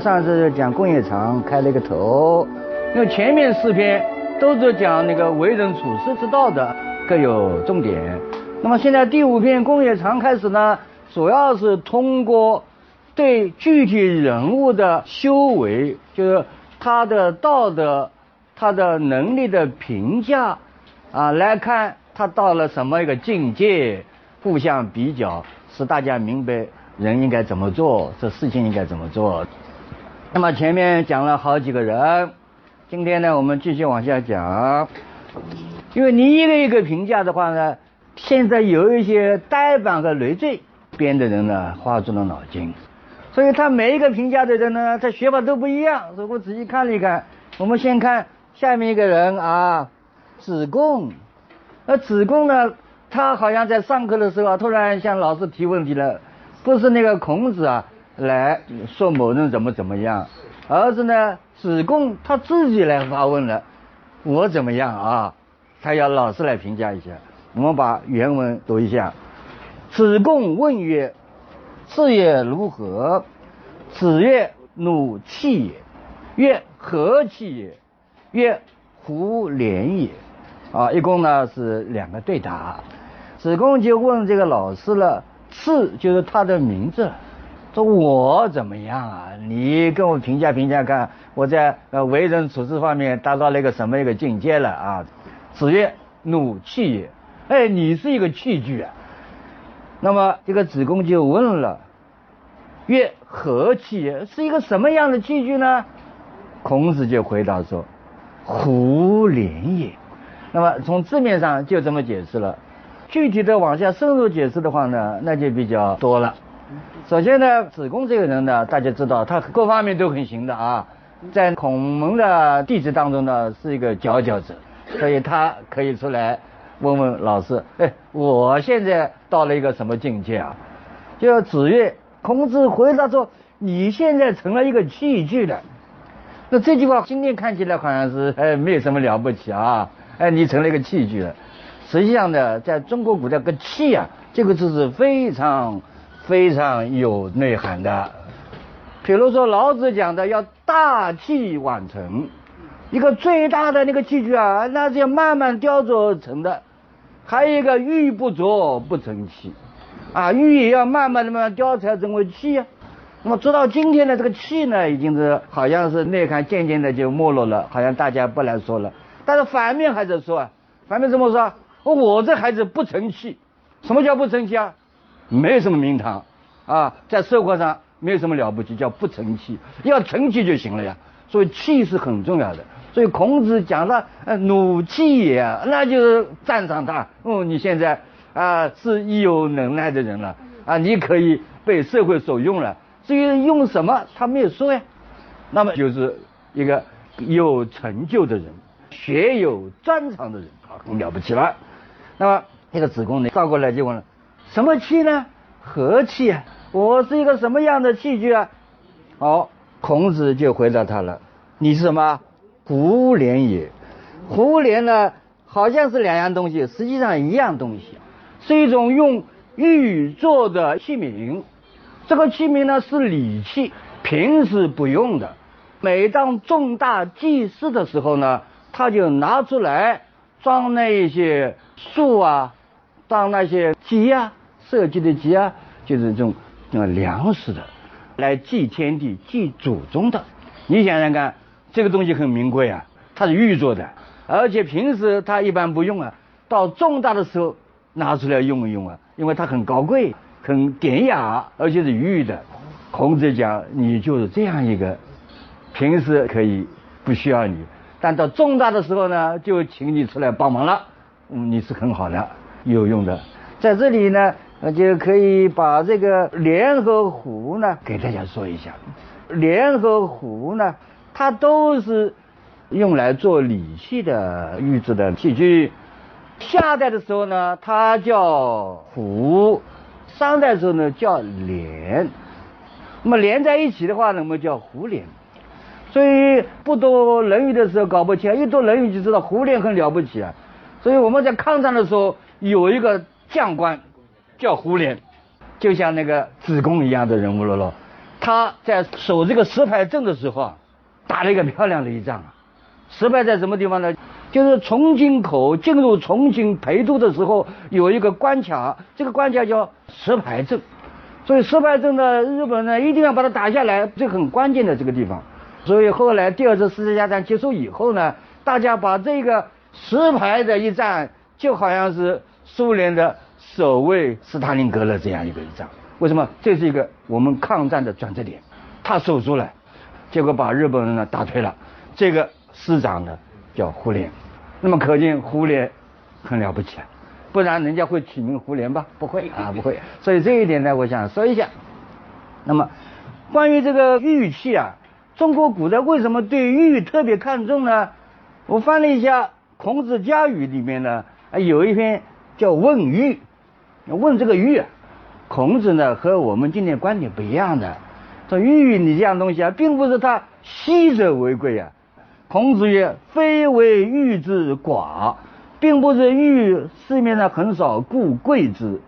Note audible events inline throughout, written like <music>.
上次讲工业厂开了一个头，因为前面四篇都是讲那个为人处世之道的，各有重点。那么现在第五篇工业厂开始呢，主要是通过对具体人物的修为，就是他的道德、他的能力的评价啊，来看他到了什么一个境界，互相比较，使大家明白。人应该怎么做？这事情应该怎么做？那么前面讲了好几个人，今天呢，我们继续往下讲。因为你一个一个评价的话呢，现在有一些呆板和累赘编的人呢，花足了脑筋，所以他每一个评价的人呢，他学法都不一样。所以我仔细看了一看，我们先看下面一个人啊，子贡。那子贡呢，他好像在上课的时候啊，突然向老师提问题了。不是那个孔子啊来说某人怎么怎么样，而是呢子贡他自己来发问了，我怎么样啊？他要老师来评价一下。我们把原文读一下。子贡问曰：“事业如何？”子曰：“鲁气也。”曰：“何气也？”曰：“胡连也。”啊，一共呢是两个对答。子贡就问这个老师了。次就是他的名字，说我怎么样啊？你跟我评价评价看，我在呃为人处事方面达到了一个什么一个境界了啊？子曰：怒气也。哎，你是一个器具啊。那么这个子贡就问了，曰：何器也？是一个什么样的器具呢？孔子就回答说：胡连也。那么从字面上就这么解释了。具体的往下深入解释的话呢，那就比较多了。首先呢，子贡这个人呢，大家知道他各方面都很行的啊，在孔门的弟子当中呢，是一个佼佼者，所以他可以出来问问老师，哎，我现在到了一个什么境界啊？就子曰，孔子回答说，你现在成了一个器具了。那这句话今天看起来好像是哎没有什么了不起啊，哎，你成了一个器具了。实际上呢，在中国古代，个器啊，这个字是非常非常有内涵的。比如说老子讲的要大器晚成，一个最大的那个器具啊，那是要慢慢雕琢而成的。还有一个玉不琢不成器，啊，玉也要慢慢的慢慢雕才成为器啊。那么直到今天的这个器呢，已经是好像是内涵渐渐的就没落了，好像大家不来说了。但是反面还在说啊，反面怎么说？我这孩子不成器，什么叫不成器啊？没有什么名堂啊，在社会上没有什么了不起，叫不成器，要成器就行了呀。所以气是很重要的。所以孔子讲了，呃，弩气也，那就是赞赏他。哦，你现在啊是有能耐的人了啊，你可以被社会所用了。至于用什么，他没有说呀。那么就是一个有成就的人，学有专长的人，啊，很了不起了。那么这个子贡呢，倒过来就问了：什么器呢？和器啊？我是一个什么样的器具啊？好，孔子就回答他了：你是什么？胡连也。胡连呢，好像是两样东西，实际上一样东西，是一种用玉做的器皿。这个器皿呢是礼器，平时不用的。每当重大祭祀的时候呢，他就拿出来装那些。树啊，当那些鸡啊，设计的鸡啊，就是这种呃粮食的，来祭天地、祭祖宗的。你想想看，这个东西很名贵啊，它是玉做的，而且平时它一般不用啊，到重大的时候拿出来用一用啊，因为它很高贵、很典雅，而且是玉的。孔子讲，你就是这样一个，平时可以不需要你，但到重大的时候呢，就请你出来帮忙了。嗯，你是很好的，有用的。在这里呢，那就可以把这个连和胡呢给大家说一下。莲和壶呢，它都是用来做礼器的玉制的器具。夏代的时候呢，它叫壶；商代的时候呢，叫莲。那么连在一起的话呢，我们叫胡莲。所以不读《论语》的时候搞不清，一读《论语》就知道胡莲很了不起啊。所以我们在抗战的时候有一个将官叫胡琏，就像那个子贡一样的人物了咯。他在守这个石牌镇的时候啊，打了一个漂亮的一仗啊。石牌在什么地方呢？就是重庆口进入重庆陪都的时候有一个关卡，这个关卡叫石牌镇。所以石牌镇呢，日本呢一定要把它打下来，这很关键的这个地方。所以后来第二次世界大战结束以后呢，大家把这个石牌的一战，就好像是苏联的守卫斯大林格勒这样一个一仗。为什么？这是一个我们抗战的转折点，他守住了，结果把日本人呢打退了。这个师长呢叫胡琏，那么可见胡琏很了不起啊。不然人家会取名胡琏吧？不会啊，不会。所以这一点呢，我想说一下。那么，关于这个玉器啊，中国古代为什么对玉特别看重呢？我翻了一下《孔子家语》里面呢，有一篇叫《问玉》，问这个玉。孔子呢和我们今天观点不一样的，说玉你这样东西啊，并不是他稀者为贵啊。孔子曰：“非为玉之寡。”并不是玉市面上很少，故贵之。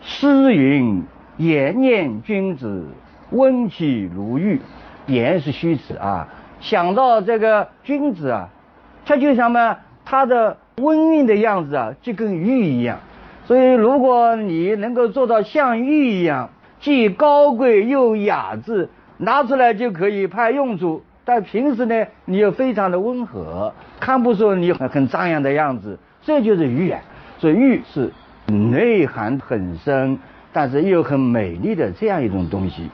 诗云：“言念君子，温其如玉。”言是虚词啊。想到这个君子啊，他就什么？他的温润的样子啊，就跟玉一样。所以，如果你能够做到像玉一样，既高贵又雅致，拿出来就可以派用处。但平时呢，你又非常的温和，看不出你很很张扬的样子，这就是玉啊。所以玉是内涵很深，但是又很美丽的这样一种东西。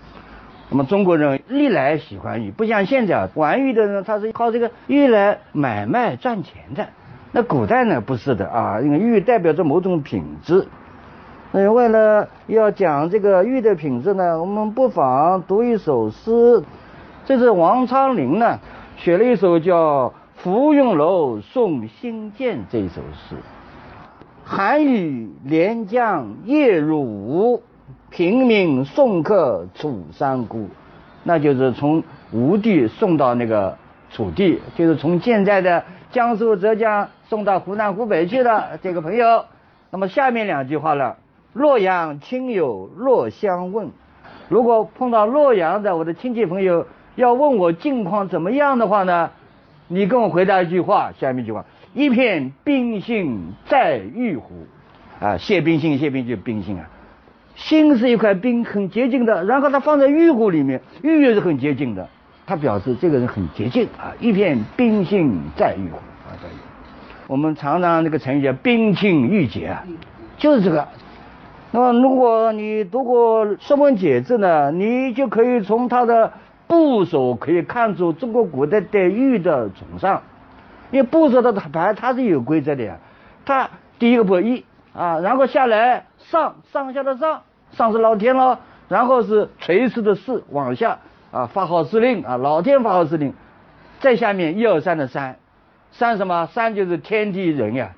那么中国人历来喜欢玉，不像现在玩玉的人，他是靠这个玉来买卖赚钱的。那古代呢，不是的啊，因为玉代表着某种品质。那为了要讲这个玉的品质呢，我们不妨读一首诗。这是王昌龄呢，写了一首叫《芙蓉楼送辛渐》这首诗。寒雨连江夜入吴，平明送客楚山孤。那就是从吴地送到那个楚地，就是从现在的江苏、浙江送到湖南、湖北去的 <laughs> 这个朋友。那么下面两句话了：洛阳亲友若相问，如果碰到洛阳的我的亲戚朋友。要问我近况怎么样的话呢？你跟我回答一句话，下面一句话：一片冰心在玉壶。啊，谢冰心，谢冰就是冰心啊。心是一块冰，很洁净的。然后它放在玉壶里面，玉也是很洁净的。它表示这个人很洁净啊。一片冰心在玉壶啊，在玉。我们常常那个成语叫冰清玉洁啊，就是这个。那么如果你读过《说文解字》呢，你就可以从它的。部首可以看出中国古代对玉的崇尚，因为部首的牌它是有规则的呀。它第一个部一啊，然后下来上上下的上上是老天了，然后是垂直的四往下啊发号施令啊老天发号施令，再下面一二三的三三什么三就是天地人呀，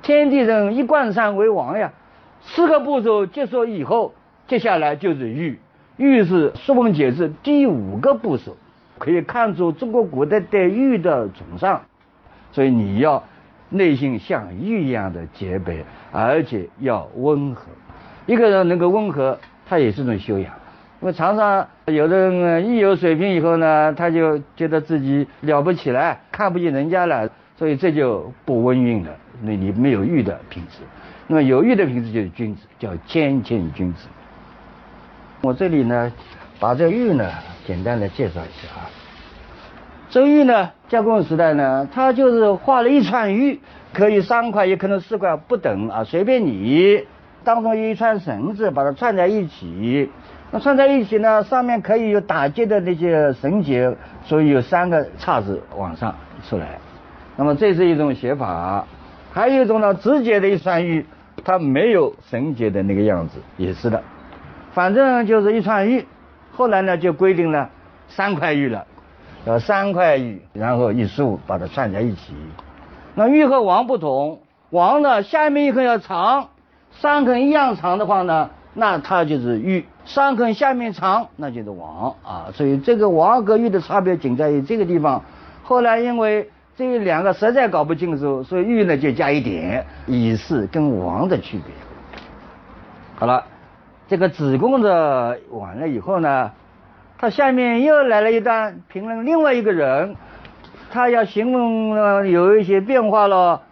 天地人一贯三为王呀。四个步骤结束以后，接下来就是玉。玉是《说文解字》第五个部首，可以看出中国古代对玉的崇尚。所以你要内心像玉一样的洁白，而且要温和。一个人能够温和，他也是一种修养。因为常常有的人一有水平以后呢，他就觉得自己了不起了，看不起人家了，所以这就不温润了。那你没有玉的品质。那么有玉的品质就是君子，叫谦谦君子。我这里呢，把这玉呢简单的介绍一下啊。这玉呢，加工时代呢，它就是画了一串玉，可以三块，也可能四块不等啊，随便你。当中有一串绳子，把它串在一起。那串在一起呢，上面可以有打结的那些绳结，所以有三个叉子往上出来。那么这是一种写法，还有一种呢，直接的一串玉，它没有绳结的那个样子，也是的。反正就是一串玉，后来呢就规定了，三块玉了，要三块玉，然后一竖把它串在一起。那玉和王不同，王呢下面一横要长，三横一样长的话呢，那它就是玉；三横下面长，那就是王啊。所以这个王和玉的差别仅在于这个地方。后来因为这两个实在搞不清楚，所以玉呢就加一点，以示跟王的区别。好了，这个子贡的完了以后呢，他下面又来了一段评论另外一个人。他要形容呢有一些变化了，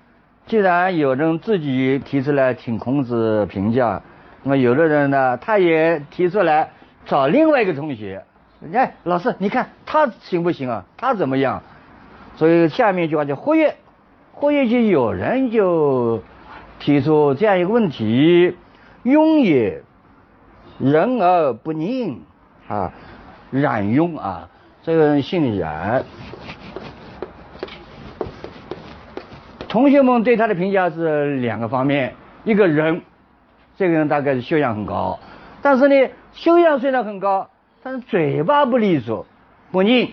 既然有人自己提出来请孔子评价，那么有的人呢，他也提出来找另外一个同学，哎，老师你看他行不行啊？他怎么样？所以下面一句话叫活跃，活跃就有人就提出这样一个问题：庸也，人而不佞啊，冉庸啊，这个人姓冉。同学们对他的评价是两个方面，一个人，这个人大概是修养很高，但是呢，修养虽然很高，但是嘴巴不利索，不佞，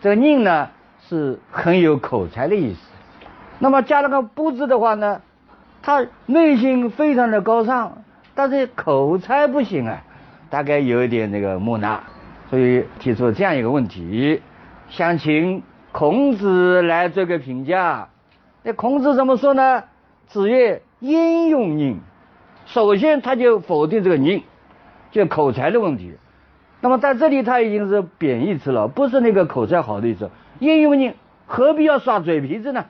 这个佞呢是很有口才的意思。那么加了个不字的话呢，他内心非常的高尚，但是口才不行啊，大概有一点那个木讷，所以提出这样一个问题，想请孔子来做个评价。那孔子怎么说呢？子曰：“焉用佞？”首先他就否定这个佞，就口才的问题。那么在这里他已经是贬义词了，不是那个口才好的意思。焉用佞？何必要耍嘴皮子呢？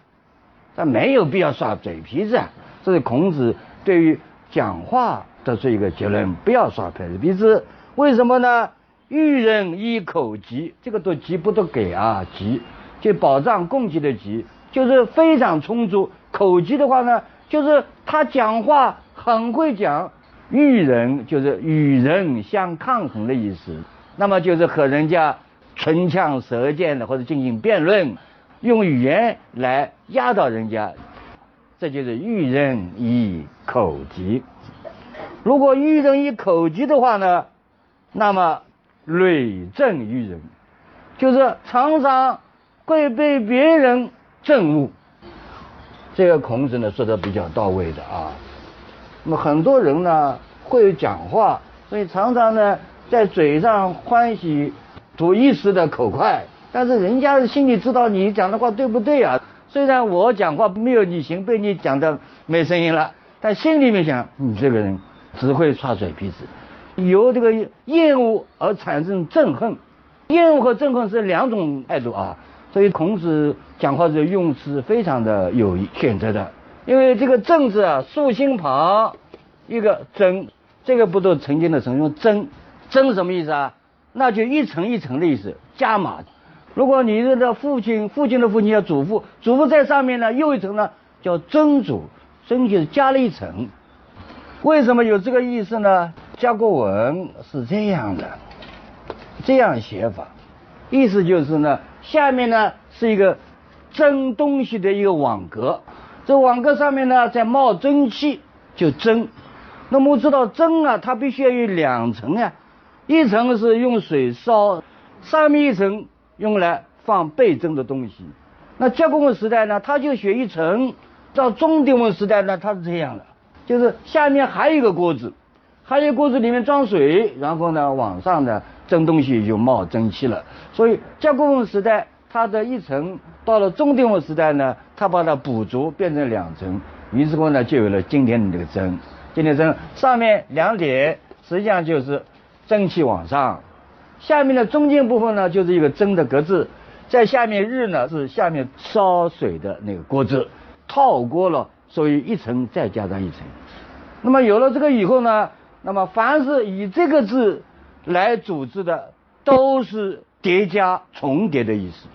他没有必要耍嘴皮子啊！这是孔子对于讲话得出一个结论：不要耍嘴皮子。为什么呢？育人以口疾，这个都疾不读给啊？疾就保障供给的疾。就是非常充足，口技的话呢，就是他讲话很会讲，与人就是与人相抗衡的意思。那么就是和人家唇枪舌剑的或者进行辩论，用语言来压倒人家，这就是育人以口疾。如果育人以口疾的话呢，那么累政于人，就是常常会被别人。政务，这个孔子呢说的比较到位的啊。那么很多人呢会讲话，所以常常呢在嘴上欢喜图一时的口快，但是人家心里知道你讲的话对不对啊？虽然我讲话没有你行，被你讲的没声音了，但心里面想你这个人只会耍嘴皮子，由这个厌恶而产生憎恨，厌恶和憎恨是两种态度啊。所以孔子讲话的用词非常的有选择的，因为这个“正”字啊，竖心旁一个“真”，这个不都曾经的曾用“真”，“真”什么意思啊？那就一层一层的意思，加码。如果你认的父亲，父亲的父亲叫祖父，祖父在上面呢，又一层呢叫曾祖，曾就是加了一层。为什么有这个意思呢？甲骨文是这样的，这样写法，意思就是呢。下面呢是一个蒸东西的一个网格，这网格上面呢在冒蒸汽，就蒸。那么知道蒸啊，它必须要有两层啊，一层是用水烧，上面一层用来放被蒸的东西。那甲骨文时代呢，它就选一层；到中鼎文时代呢，它是这样的，就是下面还有一个锅子，还有锅子里面装水，然后呢往上呢。蒸东西就冒蒸汽了，所以甲骨文时代它的一层，到了中鼎文时代呢，它把它补足变成两层，于是乎呢就有了今天的这个蒸。今天蒸上面两点实际上就是蒸汽往上，下面的中间部分呢就是一个蒸的格子，在下面日呢是下面烧水的那个锅子，套锅了，所以一层再加上一层。那么有了这个以后呢，那么凡是以这个字。来组织的都是叠加重叠的意思。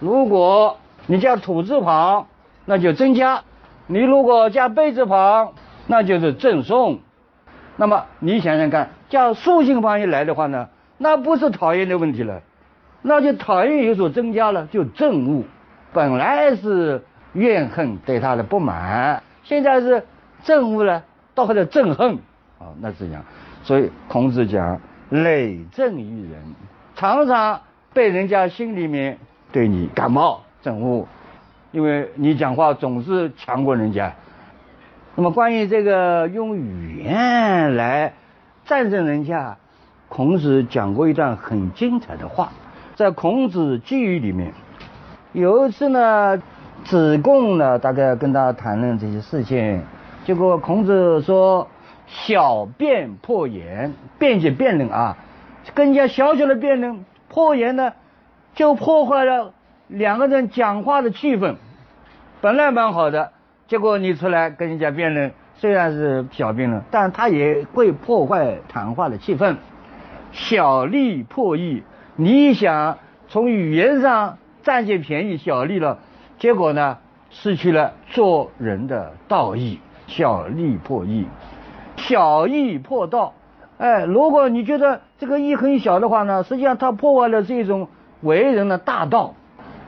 如果你加土字旁，那就增加；你如果加贝字旁，那就是赠送。那么你想想看，加竖心旁一来的话呢，那不是讨厌的问题了，那就讨厌有所增加了，就憎恶。本来是怨恨对他的不满，现在是憎恶了，到后来憎恨啊，那是这样。所以孔子讲。累政于人，常常被人家心里面对你感冒憎恶，因为你讲话总是强过人家。那么关于这个用语言来战胜人家，孔子讲过一段很精彩的话，在《孔子记语》里面，有一次呢，子贡呢大概跟他谈论这些事情，结果孔子说：“小辩破言，辩解辩论啊，跟人家小小的辩论破言呢，就破坏了两个人讲话的气氛，本来蛮好的。”结果你出来跟人家辩论，虽然是小辩论，但他也会破坏谈话的气氛。小利破义，你想从语言上占些便宜，小利了，结果呢，失去了做人的道义。小利破义，小义破道。哎，如果你觉得这个义很小的话呢，实际上它破坏了是一种为人的大道。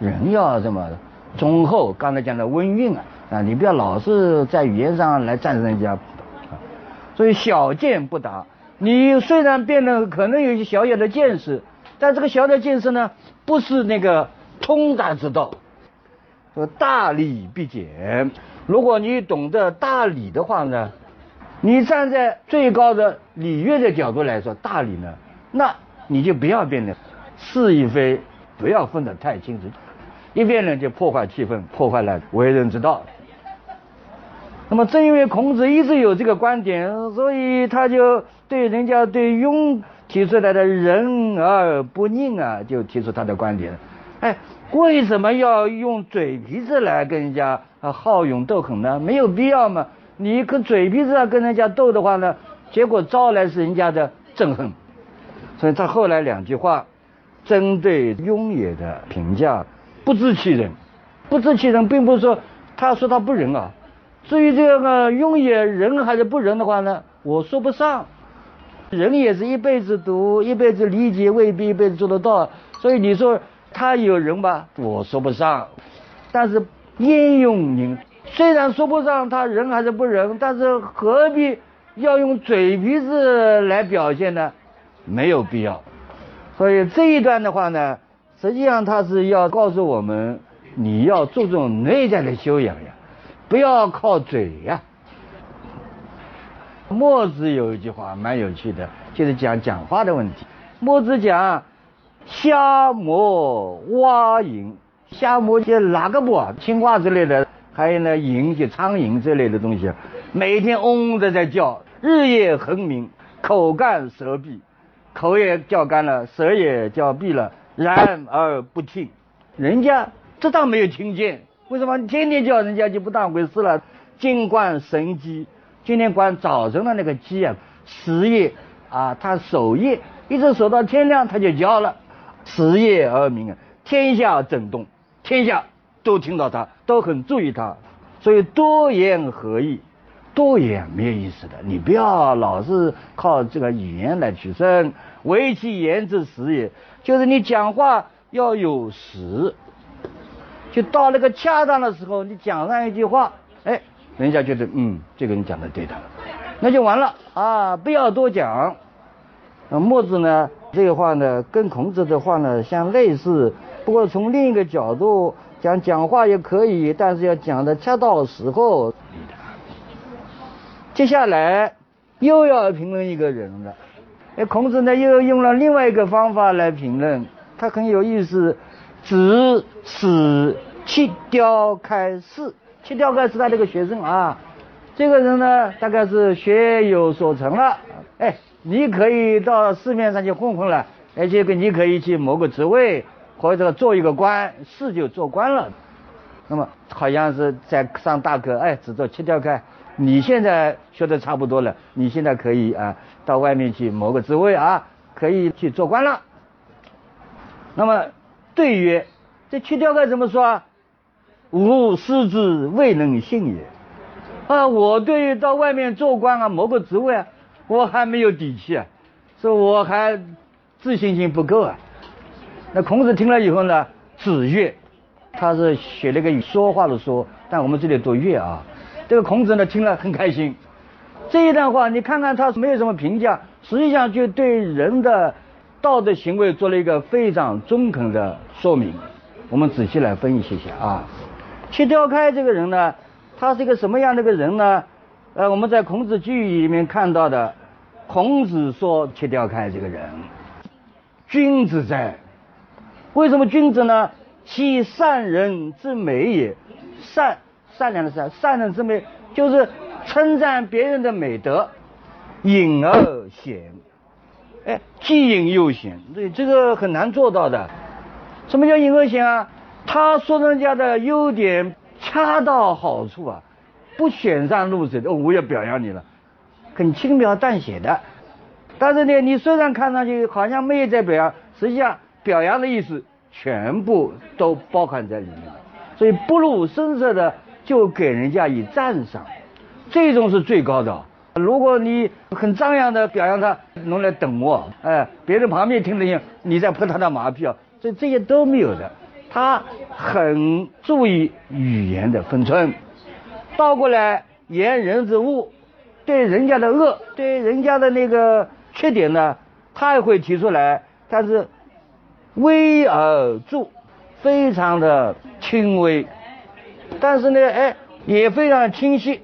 人要这么忠厚，刚才讲的温韵啊。啊，你不要老是在语言上来战胜人家，所以小见不达。你虽然变得可能有一些小小的见识，但这个小小的见识呢，不是那个通达之道。说大礼必简，如果你懂得大礼的话呢，你站在最高的礼乐的角度来说，大礼呢，那你就不要辩论是与非，不要分得太清楚，一辩论就破坏气氛，破坏了为人之道。那么正因为孔子一直有这个观点，所以他就对人家对庸提出来的仁而不佞啊，就提出他的观点。哎，为什么要用嘴皮子来跟人家啊好勇斗狠呢？没有必要嘛。你跟嘴皮子上跟人家斗的话呢，结果招来是人家的憎恨。所以他后来两句话，针对庸也的评价，不知其人，不知其人，并不是说他说他不仁啊。至于这个庸也仁还是不仁的话呢，我说不上。人也是一辈子读，一辈子理解，未必一辈子做得到。所以你说他有仁吧，我说不上。但是焉用您，虽然说不上他仁还是不仁，但是何必要用嘴皮子来表现呢？没有必要。所以这一段的话呢，实际上他是要告诉我们，你要注重内在的修养呀。不要靠嘴呀。墨子有一句话蛮有趣的，就是讲讲话的问题。墨子讲：瞎磨蛙蝇，瞎磨就哪个不？青蛙之类的，还有呢蝇就苍蝇这类的东西，每天嗡嗡的在叫，日夜恒鸣，口干舌闭，口也叫干了，舌也叫闭了，然而不听。人家这倒没有听见。为什么天天叫人家就不当回事了？尽管神鸡，今天管早晨的那个鸡啊，十夜啊，它守夜，一直守到天亮，它就叫了，十夜而鸣啊，天下震动，天下都听到他，都很注意他，所以多言何益？多言没有意思的，你不要老是靠这个语言来取胜，唯其言之实也，就是你讲话要有实。就到那个恰当的时候，你讲上一句话，哎，人家觉得嗯，这个人讲的对的，那就完了啊，不要多讲。那墨子呢，这个话呢，跟孔子的话呢相类似，不过从另一个角度讲，讲话也可以，但是要讲的恰到时候。接下来又要评论一个人了，哎，孔子呢又用了另外一个方法来评论，他很有意思。子使七雕开士，七雕开是他这个学生啊。这个人呢，大概是学有所成了。哎，你可以到市面上去混混了，而且你可以去某个职位或者做一个官，是就做官了。那么好像是在上大课，哎，只做七雕开。你现在学的差不多了，你现在可以啊，到外面去谋个职位啊，可以去做官了。那么。对曰：“这七条该怎么说啊？吾师之未能信也。啊，我对于到外面做官啊，谋个职位啊，我还没有底气啊，说我还自信心不够啊。那孔子听了以后呢，子曰，他是写了个说话的说，但我们这里读乐啊。这个孔子呢听了很开心。这一段话，你看看他没有什么评价，实际上就对人的。”道德行为做了一个非常中肯的说明。我们仔细来分析一下啊。七雕开这个人呢，他是一个什么样的一个人呢？呃，我们在孔子句语里面看到的，孔子说七雕开这个人，君子在。为什么君子呢？其善人之美也。善，善良的善，善人之美就是称赞别人的美德。隐而显，哎，既隐又显，对，这个很难做到的。什么叫隐而显啊？他说人家的优点恰到好处啊，不显山露水的。哦，我也表扬你了，很轻描淡写的。但是呢，你虽然看上去好像没有在表扬，实际上表扬的意思全部都包含在里面了。所以不露声色的就给人家以赞赏，这种是最高的。如果你很张扬的表扬他，侬来等我，哎，别人旁边听得见，你在拍他的马屁啊，这这些都没有的。他很注意语言的分寸。倒过来言人之恶，对人家的恶，对人家的那个缺点呢，他也会提出来，但是微而著，非常的轻微，但是呢，哎，也非常清晰。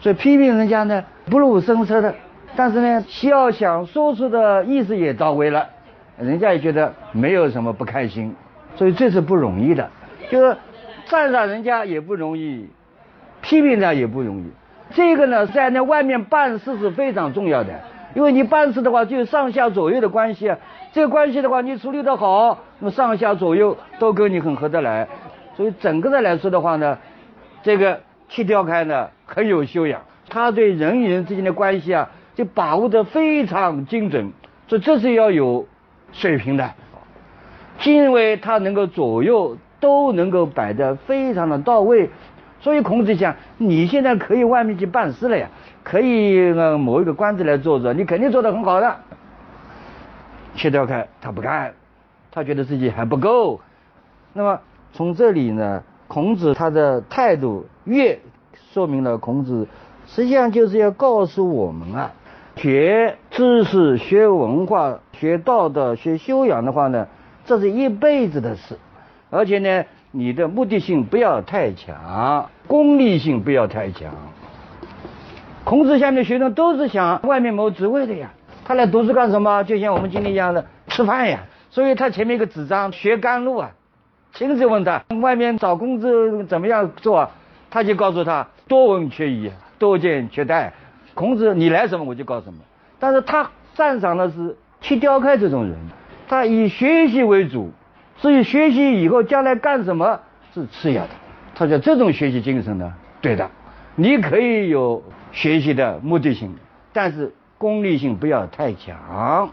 所以批评人家呢。不露声色的，但是呢，要想说出的意思也到位了，人家也觉得没有什么不开心，所以这是不容易的。就是赞赏人家也不容易，批评人家也不容易。这个呢，在那外面办事是非常重要的，因为你办事的话，就上下左右的关系啊。这个关系的话，你处理得好，那么上下左右都跟你很合得来。所以整个的来说的话呢，这个七条开呢很有修养。他对人与人之间的关系啊，就把握得非常精准，所以这是要有水平的，因为他能够左右都能够摆得非常的到位，所以孔子讲，你现在可以外面去办事了呀，可以呃某一个官职来做做，你肯定做得很好的。切掉开，他不干，他觉得自己还不够。那么从这里呢，孔子他的态度越说明了孔子。实际上就是要告诉我们啊，学知识、学文化、学道德、学修养的话呢，这是一辈子的事。而且呢，你的目的性不要太强，功利性不要太强。孔子下面学生都是想外面谋职位的呀，他来读书干什么？就像我们今天一样的吃饭呀。所以他前面一个纸张学甘露啊，亲自问他外面找工作怎么样做，他就告诉他多闻缺仪。多见缺待，孔子你来什么我就告什么。但是他赞赏的是去雕开这种人，他以学习为主，至于学习以后将来干什么是次要的。他说这种学习精神呢，对的，你可以有学习的目的性，但是功利性不要太强。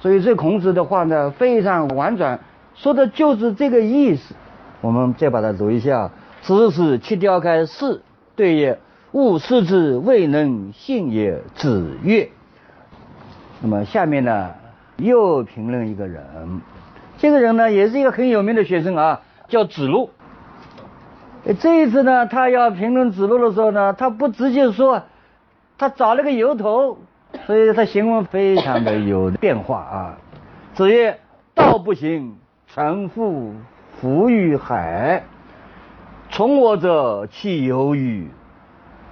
所以这孔子的话呢非常婉转，说的就是这个意思。我们再把它读一下：子是七雕开是对也。吾师之未能信也。子曰。那么下面呢，又评论一个人，这个人呢也是一个很有名的学生啊，叫子路。这一次呢，他要评论子路的时候呢，他不直接说，他找了个由头，所以他行为非常的有变化啊。子曰：道不行，臣复浮于海。从我者，其有与？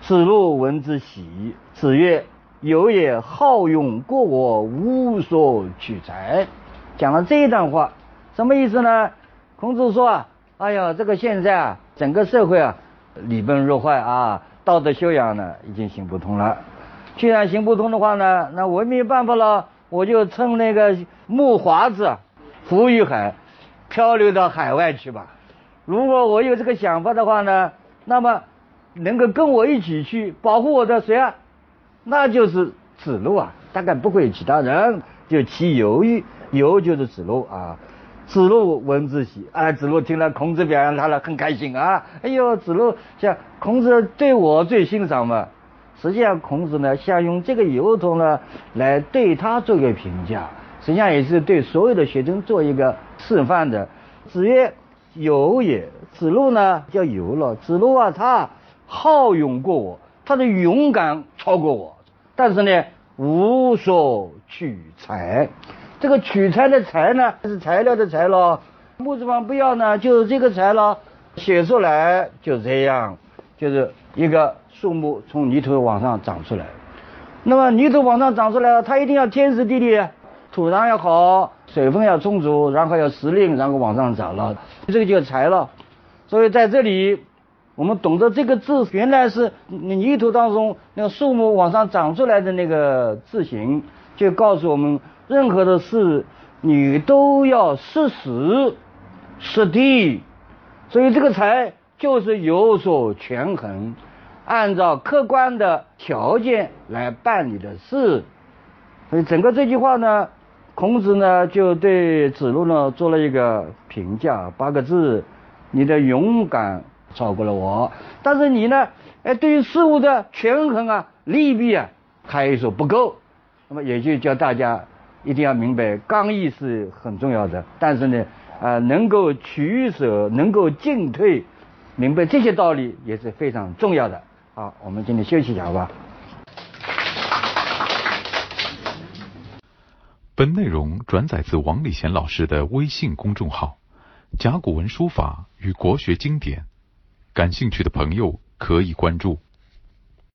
子路闻之喜。子曰：“有也好勇过我，无所取材。”讲了这一段话，什么意思呢？孔子说啊，哎呀，这个现在啊，整个社会啊，礼崩乐坏啊，道德修养呢，已经行不通了。既然行不通的话呢，那我没办法了，我就乘那个木华子浮于海，漂流到海外去吧。如果我有这个想法的话呢，那么。能够跟我一起去保护我的谁啊？那就是子路啊，大概不会有其他人。就其犹豫，犹就是子路啊。子路闻之喜，啊，子路听了孔子表扬他了，很开心啊。哎呦，子路像孔子对我最欣赏嘛。实际上，孔子呢想用这个由头呢来对他做个评价，实际上也是对所有的学生做一个示范的。子曰：“有也。”子路呢叫有了。子路啊，他。好勇过我，他的勇敢超过我，但是呢，无所取材。这个取材的材呢是材料的材咯，木字旁不要呢，就是这个材咯，写出来就这样，就是一个树木从泥土往上长出来。那么泥土往上长出来了，它一定要天时地利，土壤要好，水分要充足，然后要时令，然后往上长了，这个就材了。所以在这里，我们懂得这个字原来是泥土当中那个树木往上长出来的那个字形，就告诉我们。任何的事，你都要适时、适地，所以这个财就是有所权衡，按照客观的条件来办理的事。所以整个这句话呢，孔子呢就对子路呢做了一个评价，八个字：你的勇敢超过了我，但是你呢，哎，对于事物的权衡啊、利弊啊，还说不够。那么也就叫大家。一定要明白，刚毅是很重要的，但是呢，啊，能够取舍，能够进退，明白这些道理也是非常重要的。好，我们今天休息一下，好吧？本内容转载自王礼贤老师的微信公众号“甲骨文书法与国学经典”，感兴趣的朋友可以关注。